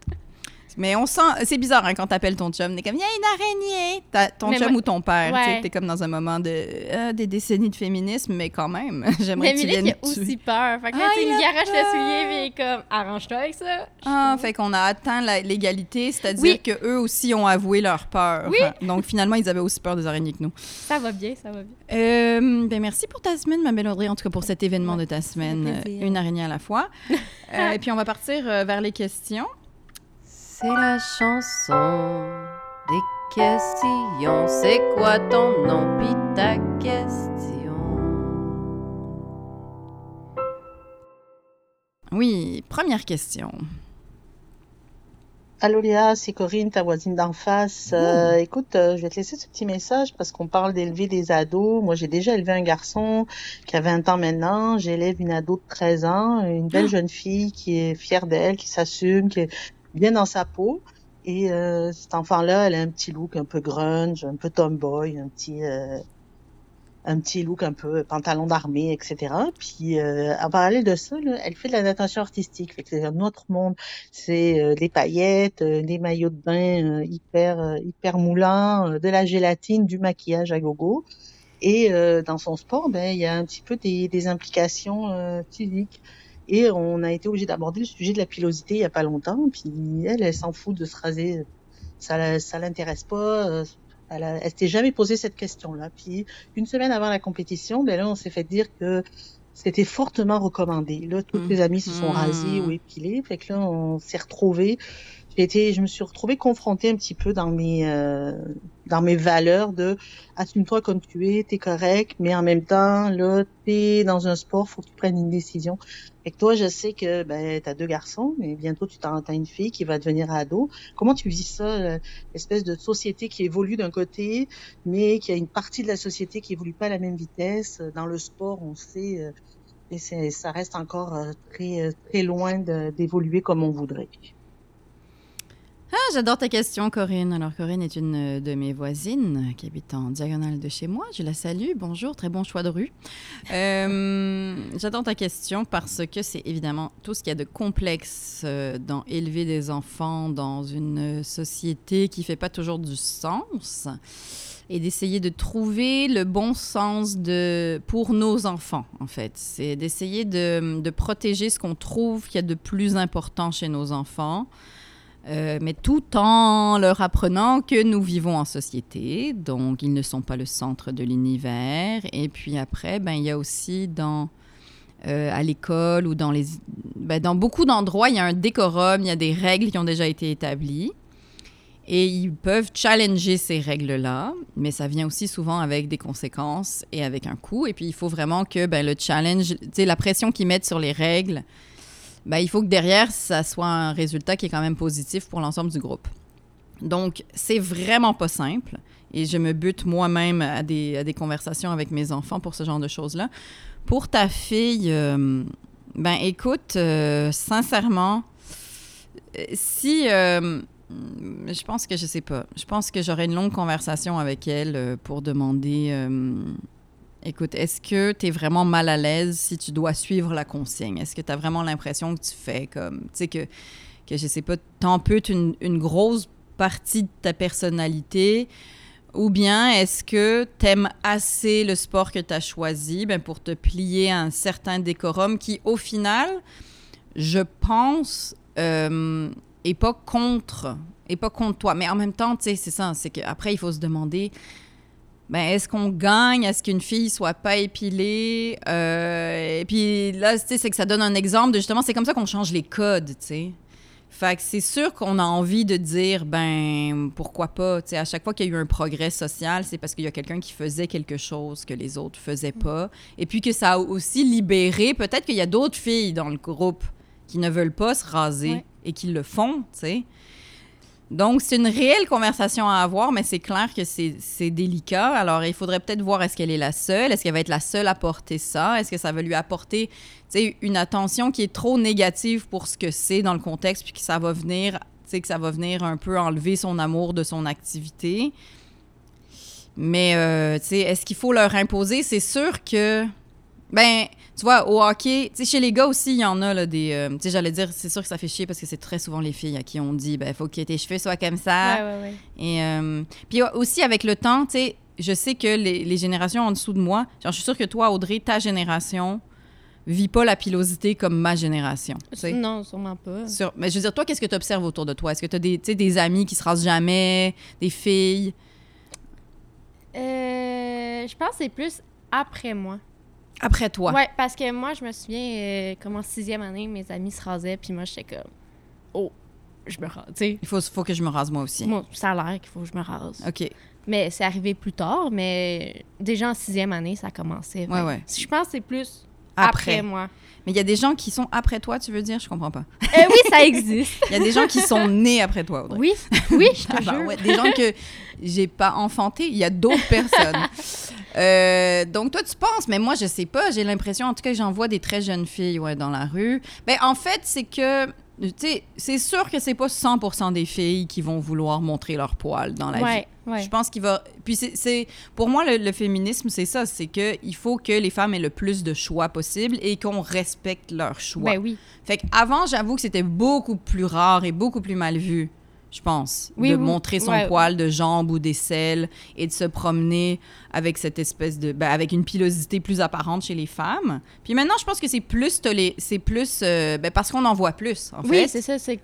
[SPEAKER 1] Mais on sent, c'est bizarre hein, quand t'appelles ton chum, t'es comme, il y a une araignée. T'as- ton
[SPEAKER 2] Mais
[SPEAKER 1] chum
[SPEAKER 2] moi-
[SPEAKER 1] ou ton père,
[SPEAKER 2] Ouais.
[SPEAKER 1] t'es comme dans un moment de euh, des décennies de féminisme, mais quand même, j'aimerais
[SPEAKER 2] Mais
[SPEAKER 1] que tu
[SPEAKER 2] Milik, il
[SPEAKER 1] viennes
[SPEAKER 2] a aussi peur. Fait que là,
[SPEAKER 1] Ah, il
[SPEAKER 2] garoche le soulier, puis il est comme, arrange-toi avec ça.
[SPEAKER 1] Ah, fait qu'on a atteint l'égalité, c'est-à-dire
[SPEAKER 2] Oui.
[SPEAKER 1] que eux aussi ont avoué leur peur.
[SPEAKER 2] Oui.
[SPEAKER 1] Donc finalement, ils avaient aussi peur des araignées que nous.
[SPEAKER 2] Ça va bien, ça va bien.
[SPEAKER 1] Euh, ben merci pour ta semaine, ma belle Audrey, en tout cas pour cet événement
[SPEAKER 2] Ouais,
[SPEAKER 1] de ta semaine, euh, une araignée à la fois. Euh, et puis on va partir vers les questions. C'est la chanson des questions. C'est quoi ton nom? Pis ta question? Oui, première question.
[SPEAKER 3] Allô Léa, c'est Corinne, ta voisine d'en face. Euh, écoute, euh, je vais te laisser ce petit message parce qu'on parle d'élever des ados. Moi, j'ai déjà élevé un garçon qui a 20 ans maintenant. J'élève une ado de 13 ans, une belle jeune fille qui est fière d'elle, qui s'assume, qui est bien dans sa peau. Et euh, cet enfant-là, elle a un petit look un peu grunge, un peu tomboy, un petit... euh, un petit look un peu pantalon d'armée, etc. Puis euh, en parallèle de ça, elle fait de la natation artistique. C'est un autre monde. C'est euh, des paillettes, euh, des maillots de bain euh, hyper hyper moulants, de la gélatine, du maquillage à gogo. Et dans son sport, ben il y a un petit peu des, des implications physiques. Et on a été obligé d'aborder le sujet de la pilosité il y a pas longtemps. Puis elle, elle s'en fout de se raser. Ça, ça l'intéresse pas. euh, Elle, a- elle s'était jamais posé cette question-là. Puis une semaine avant la compétition, ben là, on s'est fait dire que c'était fortement recommandé. Là, toutes les amies se sont
[SPEAKER 1] Mhm.
[SPEAKER 3] rasées ou épilées. Fait que là, on s'est retrouvés. Été, je me suis retrouvée confrontée un petit peu dans mes euh, dans mes valeurs de assume-toi comme tu es, t'es correct, mais en même temps, là, t'es dans un sport, faut que tu prennes une décision. Que toi, je sais que ben t'as deux garçons, mais bientôt tu t'as une fille qui va devenir ado. Comment tu vis ça, euh, l'espèce de société qui évolue d'un côté, mais qui a une partie de la société qui évolue pas à la même vitesse? Dans le sport, on sait, euh, et ça reste encore euh, très très loin d'évoluer comme on voudrait.
[SPEAKER 1] Ah, j'adore ta question, Corinne. Alors, Corinne est une euh, de mes voisines qui habite en diagonale de chez moi. Je la salue. Bonjour, très bon choix de rue. Euh, j'adore ta question parce que c'est évidemment tout ce qu'il y a de complexe euh, dans élever des enfants dans une société qui fait pas toujours du sens et d'essayer de trouver le bon sens de, pour nos enfants, en fait. C'est d'essayer de, de protéger ce qu'on trouve qu'il y a de plus important chez nos enfants. Euh, mais tout en leur apprenant que nous vivons en société, donc ils ne sont pas le centre de l'univers. Et puis après, ben, il y a aussi dans, euh, à l'école ou dans, les, ben, dans beaucoup d'endroits, il y a un décorum, il y a des règles qui ont déjà été établies. Et ils peuvent challenger ces règles-là, mais ça vient aussi souvent avec des conséquences et avec un coût. Et puis, il faut vraiment que ben, le challenge, la pression qu'ils mettent sur les règles, ben, il faut que derrière, ça soit un résultat qui est quand même positif pour l'ensemble du groupe. Donc, c'est vraiment pas simple. Et je me bute moi-même à des, à des conversations avec mes enfants pour ce genre de choses-là. Pour ta fille, euh, ben écoute, euh, sincèrement, si... euh, je pense que je sais pas. Je pense que j'aurai une longue conversation avec elle pour demander... Écoute, est-ce que tu es vraiment mal à l'aise si tu dois suivre la consigne? Est-ce que tu as vraiment l'impression que tu fais comme, tu sais, que, que je sais pas, t'amputes une, une grosse partie de ta personnalité? Ou bien est-ce que t'aimes assez le sport que tu as choisi ben, pour te plier à un certain décorum qui, au final, je pense, euh, est pas contre, est pas contre toi? Mais en même temps, tu sais, c'est ça, c'est qu'après, il faut se demander, ben, est-ce qu'on gagne? À ce qu'une fille soit pas épilée? Euh, et puis là, c'est que ça donne un exemple de justement, c'est comme ça qu'on change les codes, tu sais. Fait que c'est sûr qu'on a envie de dire, ben, pourquoi pas? Tu sais, à chaque fois qu'il y a eu un progrès social, c'est parce qu'il y a quelqu'un qui faisait quelque chose que les autres faisaient pas. Et puis que ça a aussi libéré, peut-être qu'il y a d'autres filles dans le groupe qui ne veulent pas se raser
[SPEAKER 2] Ouais.
[SPEAKER 1] et qui le font, tu sais. Donc, c'est une réelle conversation à avoir, mais c'est clair que c'est délicat. Alors, il faudrait peut-être voir est-ce qu'elle est la seule, est-ce qu'elle va être la seule à porter ça, est-ce que ça va lui apporter une attention qui est trop négative pour ce que c'est dans le contexte, puis que ça va venir, que ça va venir un peu enlever son amour de son activité. Mais, euh, est-ce qu'il faut leur imposer? C'est sûr que, ben, tu vois, au hockey, tu sais, chez les gars aussi, il y en a, là, des... euh, tu sais, j'allais dire, c'est sûr que ça fait chier parce que c'est très souvent les filles à qui on dit, ben, il faut que tes cheveux soient comme ça.
[SPEAKER 2] Ouais, ouais, ouais.
[SPEAKER 1] Et euh, puis aussi avec le temps, tu sais, je sais que les, les générations en dessous de moi, genre, je suis sûre que toi, Audrey, ta génération vit pas la pilosité comme ma génération.
[SPEAKER 2] Non, sûrement pas.
[SPEAKER 1] Sur- mais je veux dire, toi, qu'est-ce que tu observes autour de toi? Est-ce que tu as des, tu sais, des amis qui se rasent jamais, des filles?
[SPEAKER 2] Euh, je pense que c'est plus après moi.
[SPEAKER 1] Après toi.
[SPEAKER 2] Ouais, parce que moi, je me souviens, euh, comme en sixième année, mes amis se rasaient, puis moi, j'étais comme, oh, je me rase. Tu sais,
[SPEAKER 1] Il faut, faut que je me rase moi aussi.
[SPEAKER 2] moi, ça a l'air qu'il faut que je me rase.
[SPEAKER 1] OK.
[SPEAKER 2] Mais c'est arrivé plus tard, mais déjà en sixième année, ça commençait.
[SPEAKER 1] Ouais, ouais.
[SPEAKER 2] Je pense que c'est plus
[SPEAKER 1] Après.
[SPEAKER 2] après, moi.
[SPEAKER 1] Mais il y a des gens qui sont après toi, tu veux dire? Je comprends pas.
[SPEAKER 2] Euh, oui, ça existe.
[SPEAKER 1] Il y a des gens qui sont nés après toi, Audrey.
[SPEAKER 2] oui, oui, je te
[SPEAKER 1] Ah bah
[SPEAKER 2] jure.
[SPEAKER 1] ouais, des gens que j'ai pas enfanté. Il y a d'autres personnes. Euh, donc toi tu penses, mais moi je sais pas. J'ai l'impression, en tout cas, j'en vois des très jeunes filles ouais, dans la rue. Ben en fait, c'est que tu sais, c'est sûr que c'est pas 100% des filles qui vont vouloir montrer leur poil dans la vie.
[SPEAKER 2] Ouais, ouais.
[SPEAKER 1] Je pense qu'il va. Puis c'est-. Pour moi, le, le féminisme, c'est ça. C'est que il faut que les femmes aient le plus de choix possible et qu'on respecte leur choix.
[SPEAKER 2] Ben oui.
[SPEAKER 1] Fait qu'avant, j'avoue que c'était beaucoup plus rare et beaucoup plus mal vu, je pense,
[SPEAKER 2] Oui,
[SPEAKER 1] de
[SPEAKER 2] oui.
[SPEAKER 1] montrer son
[SPEAKER 2] Ouais.
[SPEAKER 1] poil de jambes ou d'aisselles et de se promener avec cette espèce de. ben, avec une pilosité plus apparente chez les femmes. Puis maintenant, je pense que c'est plus. tolé- C'est plus. euh, ben, parce qu'on en voit plus, en
[SPEAKER 2] Oui,
[SPEAKER 1] fait.
[SPEAKER 2] c'est ça, c'est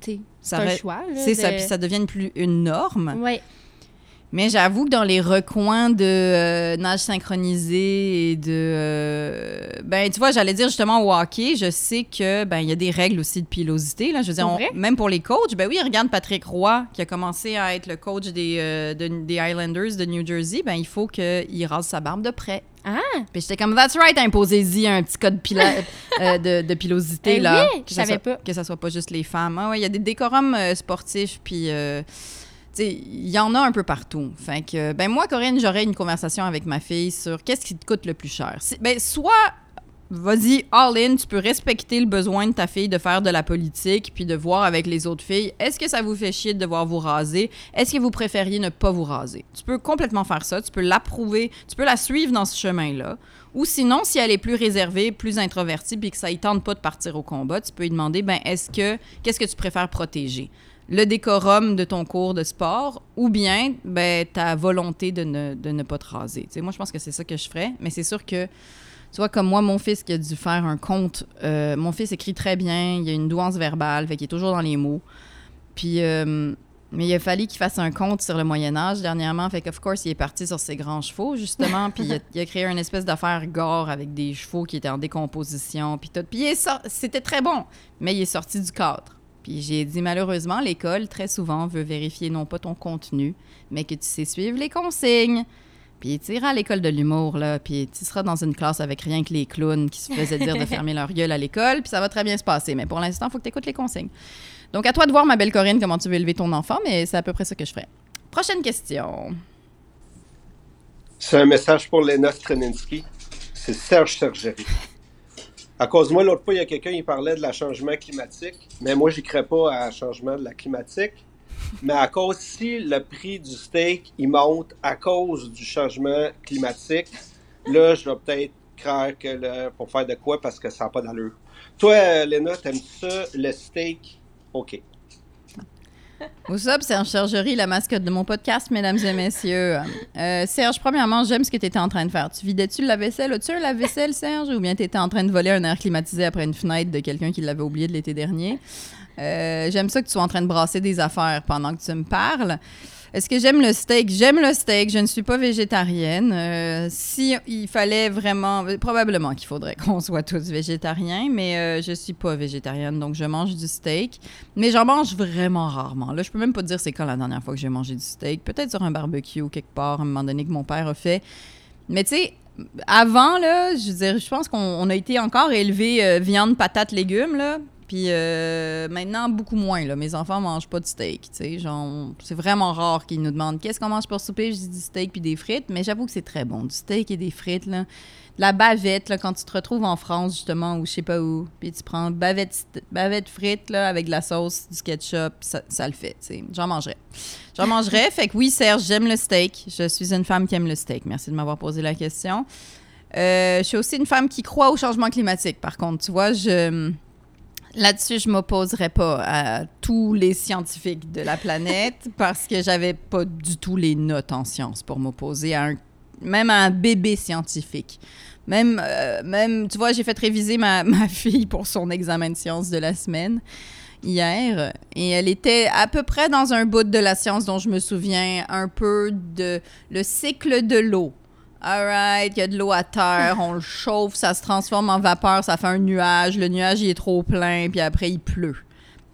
[SPEAKER 2] c'est
[SPEAKER 1] Ça
[SPEAKER 2] un choix.
[SPEAKER 1] C'est ça, puis ça devient une, plus, une norme.
[SPEAKER 2] Ouais.
[SPEAKER 1] Mais j'avoue que dans les recoins de euh, nage synchronisé et de... euh, ben, tu vois, j'allais dire justement au hockey, je sais que ben il y a des règles aussi de pilosité. Là. Je veux dire, on- même pour les coachs, ben oui, regarde Patrick Roy, qui a commencé à être le coach des, euh, de- des Islanders de New Jersey, ben il faut qu'il rase sa barbe de près.
[SPEAKER 2] Ah,
[SPEAKER 1] Puis j'étais comme, that's right, imposez-y un petit code pila- de, de pilosité,
[SPEAKER 2] Eh
[SPEAKER 1] là.
[SPEAKER 2] oui,
[SPEAKER 1] que
[SPEAKER 2] je savais
[SPEAKER 1] soit-
[SPEAKER 2] pas.
[SPEAKER 1] Que ça soit pas juste les femmes. Ah ouais, il y a des décorums sportifs, puis... il y en a un peu partout. Fait que, ben moi, Corinne, j'aurais une conversation avec ma fille sur qu'est-ce qui te coûte le plus cher. Ben, soit, vas-y, all in, tu peux respecter le besoin de ta fille de faire de la politique, puis de voir avec les autres filles, est-ce que ça vous fait chier de devoir vous raser? Est-ce que vous préfériez ne pas vous raser? Tu peux complètement faire ça, tu peux l'approuver, tu peux la suivre dans ce chemin-là. Ou sinon, si elle est plus réservée, plus introvertie, puis que ça ne tente pas de partir au combat, tu peux lui demander, ben, est-ce que, qu'est-ce que tu préfères protéger? Le décorum de ton cours de sport ou bien ben, ta volonté de ne, de ne pas te raser. Tu sais, moi, je pense que c'est ça que je ferais, mais c'est sûr que, tu vois, comme moi, mon fils qui a dû faire un conte, euh, mon fils écrit très bien, il a une douance verbale, fait qu'il est toujours dans les mots. Puis, euh, mais il a fallu qu'il fasse un conte sur le Moyen-Âge dernièrement. Fait qu'of course, il est parti sur ses grands chevaux, justement. puis il a, créé une espèce d'affaire gore avec des chevaux qui étaient en décomposition. Puis tout. Puis c'était très bon, mais il est sorti du cadre. Puis j'ai dit, malheureusement, l'école, très souvent, veut vérifier non pas ton contenu, mais que tu sais suivre les consignes. Puis tu iras à l'école de l'humour, là, puis tu seras dans une classe avec rien que les clowns qui se faisaient dire de fermer leur gueule à l'école, puis ça va très bien se passer. Mais pour l'instant, il faut que tu écoutes les consignes. Donc, à toi de voir, ma belle Corinne, comment tu veux élever ton enfant, mais c'est à peu près ça que je ferais. Prochaine question.
[SPEAKER 4] C'est un message pour Lena Streninski. C'est Serge Sergerie. À cause de moi, l'autre fois, il y a quelqu'un qui parlait de la changement climatique, mais moi, j'y crée pas à changement de la climatique. Mais à cause si le prix du steak il monte à cause du changement climatique, là, je vais peut-être croire que le, pour faire de quoi parce que ça n'a pas d'allure. Toi, Léna, t'aimes ça, le steak? OK.
[SPEAKER 1] Up, Serge Sergerie, la mascotte de mon podcast, mesdames et messieurs. Euh, Serge, premièrement, j'aime ce que tu étais en train de faire. Tu vidais-tu le lave-vaisselle? As-tu un lave-vaisselle, Serge? Ou bien tu étais en train de voler un air climatisé après une fenêtre de quelqu'un qui l'avait oublié de l'été dernier? Euh, j'aime ça que tu sois en train de brasser des affaires pendant que tu me parles. Est-ce que j'aime le steak? J'aime le steak. Je ne suis pas végétarienne. Euh, si il fallait vraiment, probablement qu'il faudrait qu'on soit tous végétariens, mais euh, je suis pas végétarienne, donc je mange du steak. Mais j'en mange vraiment rarement. Là, je peux même pas te dire c'est quand la dernière fois que j'ai mangé du steak. Peut-être sur un barbecue ou quelque part, à un moment donné que mon père a fait. Mais tu sais, avant, là, je veux je pense qu'on on a été encore élevé euh, viande, patates, légumes, là. Puis euh, maintenant, beaucoup moins. Là. Mes enfants mangent pas de steak. c'est vraiment rare qu'ils nous demandent qu'est-ce qu'on mange pour souper? Je dis du steak puis des frites. Mais j'avoue que c'est très bon. Du steak et des frites. Là. De la bavette, là, quand tu te retrouves en France, justement, ou je sais pas où. Puis tu prends bavette, bavette frite là, avec de la sauce, du ketchup. Ça, ça le fait. J'en mangerais. J'en mangerais. fait que oui, Serge, j'aime le steak. Je suis une femme qui aime le steak. Merci de m'avoir posé la question. Euh, je suis aussi une femme qui croit au changement climatique. Par contre, tu vois, je Là-dessus, je m'opposerais pas à tous les scientifiques de la planète parce que j'avais pas du tout les notes en sciences pour m'opposer à un, même à un bébé scientifique. Même, euh, même tu vois, j'ai fait réviser ma, ma fille pour son examen de sciences de la semaine hier et elle était à peu près dans un bout de la science dont je me souviens un peu de le cycle de l'eau. Alright, il y a de l'eau à terre, on le chauffe, ça se transforme en vapeur, ça fait un nuage, le nuage il est trop plein, puis après il pleut.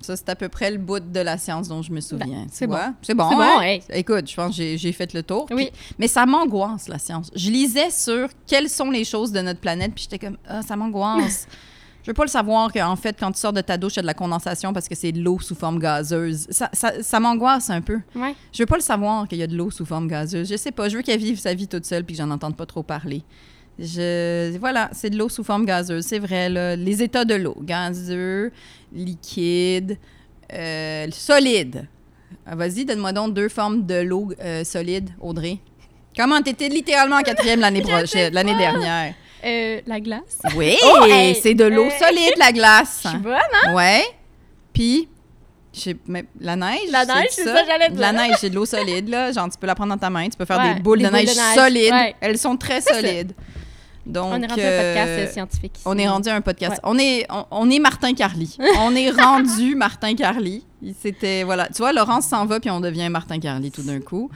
[SPEAKER 1] Ça, c'est à peu près le bout de la science dont je me souviens.
[SPEAKER 2] Ben, c'est bon.
[SPEAKER 1] C'est bon.
[SPEAKER 2] Bon,
[SPEAKER 1] hein?
[SPEAKER 2] hey.
[SPEAKER 1] Écoute, je pense que j'ai- fait le tour.
[SPEAKER 2] Oui.
[SPEAKER 1] Mais ça m'angoisse, la science. Je lisais sur quelles sont les choses de notre planète, puis j'étais comme, ah, ça m'angoisse. Je veux pas le savoir qu'en fait, quand tu sors de ta douche, il y a de la condensation parce que c'est de l'eau sous forme gazeuse. Ça, ça, ça m'angoisse un peu.
[SPEAKER 2] Ouais.
[SPEAKER 1] Je veux pas le savoir qu'il y a de l'eau sous forme gazeuse. Je sais pas. Je veux qu'elle vive sa vie toute seule puis que j'en entende pas trop parler. Je, voilà, c'est de l'eau sous forme gazeuse, c'est vrai. là. Les états de l'eau, gazeux, liquide, euh, solide. Ah, Vas-y, donne-moi donc deux formes de l'eau euh, solide, Audrey. Comment t'étais littéralement en quatrième l'année prochaine, l'année dernière?
[SPEAKER 2] Euh, la glace.
[SPEAKER 1] Oui,
[SPEAKER 2] Oh, hey,
[SPEAKER 1] c'est de l'eau
[SPEAKER 2] euh,
[SPEAKER 1] solide, la glace.
[SPEAKER 2] Je suis bonne, hein?
[SPEAKER 1] Ouais. Puis, mais la neige.
[SPEAKER 2] La neige,
[SPEAKER 1] c'est
[SPEAKER 2] c'est ça, j'allais
[SPEAKER 1] De la neige, c'est de l'eau solide, là. Genre, tu peux la prendre dans ta main, tu peux faire
[SPEAKER 2] Ouais,
[SPEAKER 1] des boules
[SPEAKER 2] des
[SPEAKER 1] de neige,
[SPEAKER 2] boules de neige,
[SPEAKER 1] solides.
[SPEAKER 2] ouais.
[SPEAKER 1] Elles sont très
[SPEAKER 2] ça.
[SPEAKER 1] solides. Donc,
[SPEAKER 2] on est rendu
[SPEAKER 1] euh,
[SPEAKER 2] un podcast euh, scientifique. ici.
[SPEAKER 1] on est rendu à un podcast.
[SPEAKER 2] Ouais.
[SPEAKER 1] On, est, on, on est Martin Carly. on est rendu Martin Carly. C'était, voilà. Tu vois, Laurence s'en va, puis on devient Martin Carly tout d'un coup.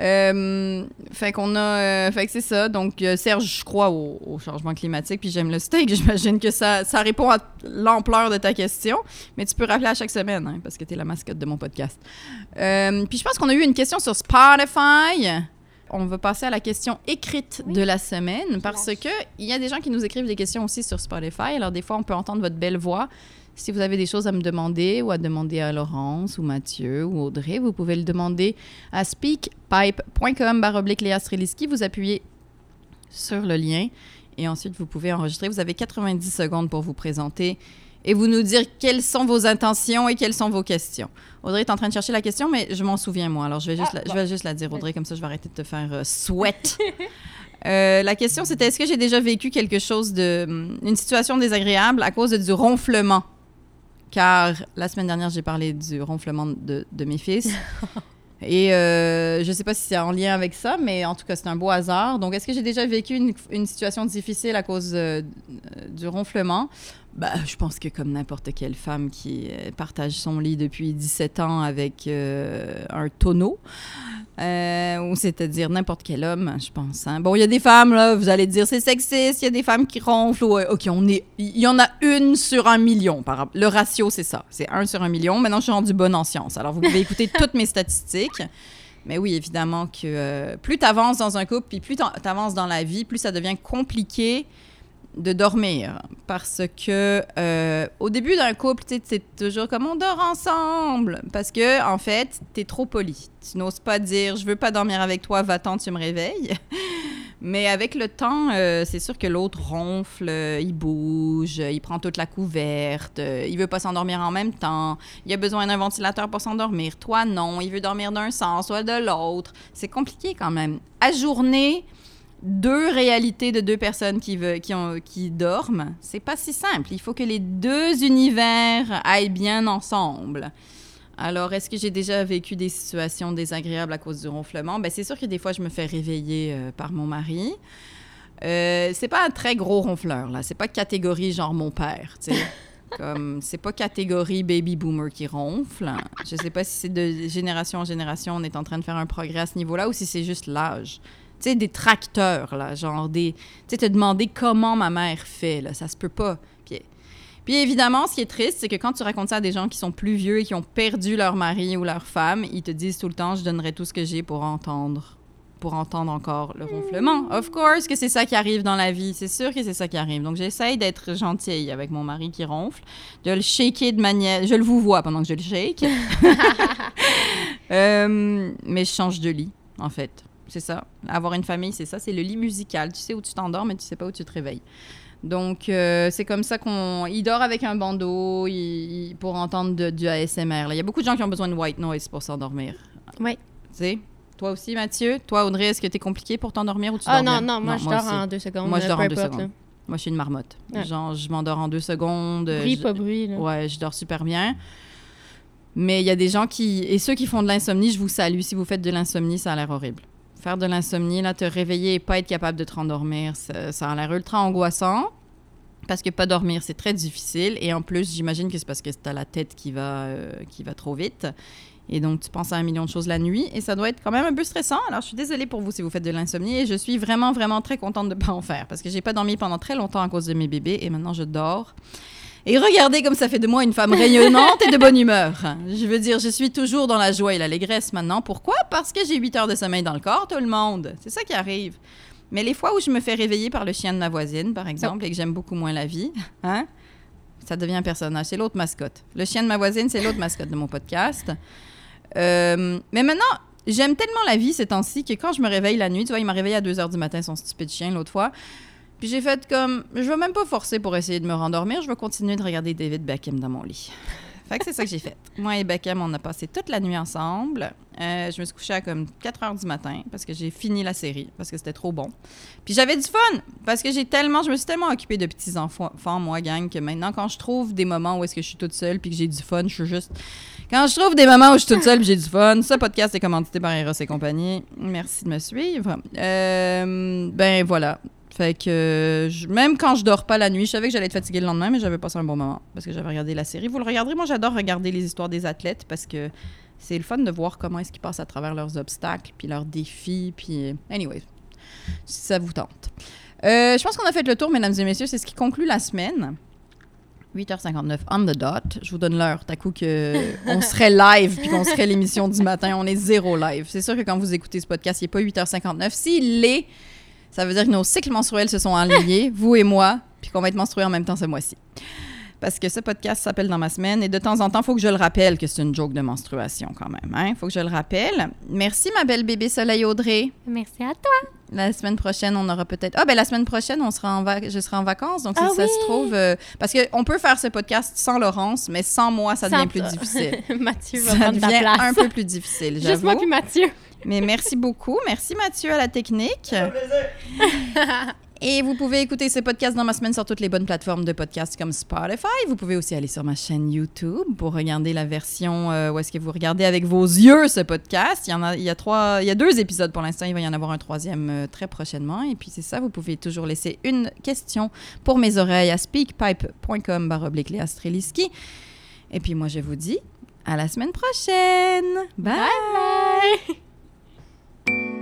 [SPEAKER 1] Euh, fait qu'on a. euh, fait que c'est ça. Donc, euh, Serge, je crois au, au changement climatique, puis j'aime le steak. J'imagine que ça, ça répond à l'ampleur de ta question. Mais tu peux rappeler à chaque semaine, hein, parce que tu es la mascotte de mon podcast. Euh, puis je pense qu'on a eu une question sur Spotify. On va passer à la question écrite
[SPEAKER 2] Oui.
[SPEAKER 1] de la semaine parce que il y a des gens qui nous écrivent des questions aussi sur Spotify. Alors des fois, on peut entendre votre belle voix. Si vous avez des choses à me demander ou à demander à Laurence ou Mathieu ou Audrey, vous pouvez le demander à speakpipe.com baroblique Léa Streliski. Vous appuyez sur le lien et ensuite vous pouvez enregistrer. Vous avez 90 secondes pour vous présenter et vous nous dire quelles sont vos intentions et quelles sont vos questions. Audrey est en train de chercher la question, mais je m'en souviens moi. Alors je vais juste,
[SPEAKER 2] Ah,
[SPEAKER 1] la, je vais juste la dire, Audrey, comme ça je vais arrêter de te faire euh, sweat. Euh, la question c'était est-ce que j'ai déjà vécu quelque chose de hum, une situation désagréable à cause de, du ronflement? Car la semaine dernière j'ai parlé du ronflement de, de mes fils. Et euh, je sais pas si c'est en lien avec ça mais en tout cas c'est un beau hasard. Donc est-ce que j'ai déjà vécu une, une situation difficile à cause euh, du ronflement? Bah, je pense que comme n'importe quelle femme qui euh, partage son lit depuis 17 ans avec euh, un tonneau, euh, ou c'est-à-dire n'importe quel homme, je pense. hein. Bon, il y a des femmes, là, vous allez dire c'est sexiste, il y a des femmes qui ronflent. ouais, OK, on est, il y en a une sur un million. Par, le ratio, c'est ça. C'est un sur un million. Maintenant, je suis rendue bonne en sciences. Alors, vous pouvez écouter toutes mes statistiques. Mais oui, évidemment que euh, plus tu avances dans un couple, puis plus tu avances dans la vie, plus ça devient compliqué de dormir parce que euh, au début d'un couple, c'est toujours comme on dort ensemble parce que en fait, tu es trop poli. Tu n'oses pas dire je veux pas dormir avec toi, va-t'en, tu me réveilles. Mais avec le temps, euh, c'est sûr que l'autre ronfle, il bouge, il prend toute la couverte, euh, il veut pas s'endormir en même temps, il a besoin d'un ventilateur pour s'endormir. Toi, non, il veut dormir d'un sens, soit de l'autre. C'est compliqué quand même. Ajourner deux réalités de deux personnes qui, veut- qui, ont, qui dorment, c'est pas si simple. Il faut que les deux univers aillent bien ensemble. Alors, est-ce que j'ai déjà vécu des situations désagréables à cause du ronflement? Ben, c'est sûr que des fois, je me fais réveiller euh, par mon mari. Euh, c'est pas un très gros ronfleur, là. C'est pas catégorie genre mon père, tu sais. Comme, c'est pas catégorie baby boomer qui ronfle. Je sais pas si c'est de génération en génération, on est en train de faire un progrès à ce niveau-là ou si c'est juste l'âge. Tu sais, des tracteurs, là, genre des... Tu sais, te demander comment ma mère fait, là, ça se peut pas. Puis, puis évidemment, ce qui est triste, c'est que quand tu racontes ça à des gens qui sont plus vieux et qui ont perdu leur mari ou leur femme, ils te disent tout le temps, je donnerai tout ce que j'ai pour entendre pour entendre encore le ronflement. Of course que c'est ça qui arrive dans la vie. C'est sûr que c'est ça qui arrive. Donc, j'essaye d'être gentille avec mon mari qui ronfle, de le shaker de manière... Je le vous vois pendant que je le shake. Euh, mais je change de lit, en fait. C'est ça. Avoir une famille, c'est ça. C'est le lit musical. Tu sais où tu t'endors, mais tu sais pas où tu te réveilles. Donc, euh, c'est comme ça qu'on... Il dort avec un bandeau il- il- pour entendre de- du ASMR. là. Il y a beaucoup de gens qui ont besoin de white noise pour s'endormir.
[SPEAKER 2] Oui.
[SPEAKER 1] Tu sais? Toi aussi, Mathieu? Toi, Audrey, est-ce que t'es compliqué pour t'endormir ou tu
[SPEAKER 2] Ah
[SPEAKER 1] dors
[SPEAKER 2] non,
[SPEAKER 1] bien?
[SPEAKER 2] non, moi je dors
[SPEAKER 1] aussi.
[SPEAKER 2] en deux secondes.
[SPEAKER 1] Moi, je
[SPEAKER 2] euh,
[SPEAKER 1] dors en deux secondes. Moi, je suis une marmotte.
[SPEAKER 2] Ouais.
[SPEAKER 1] Genre, je m'endors en deux secondes.
[SPEAKER 2] là. Bruit,
[SPEAKER 1] je-
[SPEAKER 2] pas bruit. Là.
[SPEAKER 1] Ouais, je dors super bien. Mais il y a des gens qui... Et ceux qui font de l'insomnie, je vous salue. Si vous faites de l'insomnie, ça a l'air horrible. Faire de l'insomnie, là, te réveiller et pas être capable de te rendormir, ça, ça a l'air ultra angoissant. Parce que pas dormir, c'est très difficile. Et en plus, j'imagine que c'est parce que tu as la tête qui va, euh, qui va trop vite. Et donc, tu penses à un million de choses la nuit. Et ça doit être quand même un peu stressant. Alors, je suis désolée pour vous si vous faites de l'insomnie. Et je suis vraiment, vraiment très contente de ne pas en faire. Parce que j'ai pas dormi pendant très longtemps à cause de mes bébés. Et maintenant, je dors. Et regardez comme ça fait de moi une femme rayonnante et de bonne humeur. Je veux dire, je suis toujours dans la joie et l'allégresse maintenant. Pourquoi? Parce que j'ai 8 heures de sommeil dans le corps, tout le monde. C'est ça qui arrive. Mais les fois où je me fais réveiller par le chien de ma voisine, par exemple, et que j'aime beaucoup moins la vie, hein, ça devient un personnage. C'est l'autre mascotte. Le chien de ma voisine, c'est l'autre mascotte de mon podcast. Euh, mais maintenant, j'aime tellement la vie ces temps-ci que quand je me réveille la nuit, tu vois, il m'a réveillé à 2 heures du matin, son stupide chien, l'autre fois. Puis j'ai fait comme, je vais même pas forcer pour essayer de me rendormir, je vais continuer de regarder David Beckham dans mon lit. Fait que c'est ça que j'ai fait. Moi et Beckham, on a passé toute la nuit ensemble. Euh, je me suis couchée à comme 4 heures du matin parce que j'ai fini la série, parce que c'était trop bon. Puis j'avais du fun parce que j'ai tellement, je me suis tellement occupée de petits enfants, moi, gang, que maintenant, quand je trouve des moments où est-ce que je suis toute seule puis que j'ai du fun, je suis juste. Quand je trouve des moments où je suis toute seule j'ai du fun, ce podcast est commandité par Eros et compagnie. Merci de me suivre. Euh, ben voilà. Fait que je- même quand je dors pas la nuit, je savais que j'allais être fatiguée le lendemain, mais j'avais passé un bon moment parce que j'avais regardé la série. Vous le regarderez, moi j'adore regarder les histoires des athlètes parce que c'est le fun de voir comment est-ce qu'ils passent à travers leurs obstacles, puis leurs défis, puis anyway, si ça vous tente. Euh, je pense qu'on a fait le tour, mesdames et messieurs, c'est ce qui conclut la semaine. 8h59 on the dot. Je vous donne l'heure. T'as coup que on serait live puis qu'on serait l'émission du matin. On est zéro live. C'est sûr que quand vous écoutez ce podcast, il n'est pas 8h59. S'il l'est, ça veut dire que nos cycles menstruels se sont alignés, vous et moi, puis qu'on va être menstrués en même temps ce mois-ci. Parce que ce podcast s'appelle Dans ma semaine et de temps en temps, il faut que je le rappelle que c'est une joke de menstruation quand même. Il hein? faut que je le rappelle. Merci ma belle bébé Soleil Audrey.
[SPEAKER 2] Merci à toi.
[SPEAKER 1] La semaine prochaine, on aura peut-être. Ah, ben la semaine prochaine, on sera en vac- je serai en vacances. Donc, si
[SPEAKER 2] Ah
[SPEAKER 1] ça se trouve. euh, Parce qu'on peut faire ce podcast sans Laurence, mais sans moi, ça devient plus
[SPEAKER 2] toi.
[SPEAKER 1] difficile.
[SPEAKER 2] Mathieu va
[SPEAKER 1] Ça
[SPEAKER 2] prendre
[SPEAKER 1] devient
[SPEAKER 2] place.
[SPEAKER 1] un peu plus difficile,
[SPEAKER 2] Juste moi puis Mathieu.
[SPEAKER 1] Mais merci beaucoup. Merci Mathieu à la technique. Et vous pouvez écouter ce podcast dans ma semaine sur toutes les bonnes plateformes de podcasts comme Spotify. Vous pouvez aussi aller sur ma chaîne YouTube pour regarder la version euh, où est-ce que vous regardez avec vos yeux ce podcast. Il y en a, il y a trois, il y a deux épisodes pour l'instant. Il va y en avoir un troisième euh, très prochainement. Et puis c'est ça, vous pouvez toujours laisser une question pour mes oreilles à speakpipe.com baroblique Léa Streliski. Et puis moi je vous dis à la semaine prochaine. Bye.
[SPEAKER 2] Bye. thank you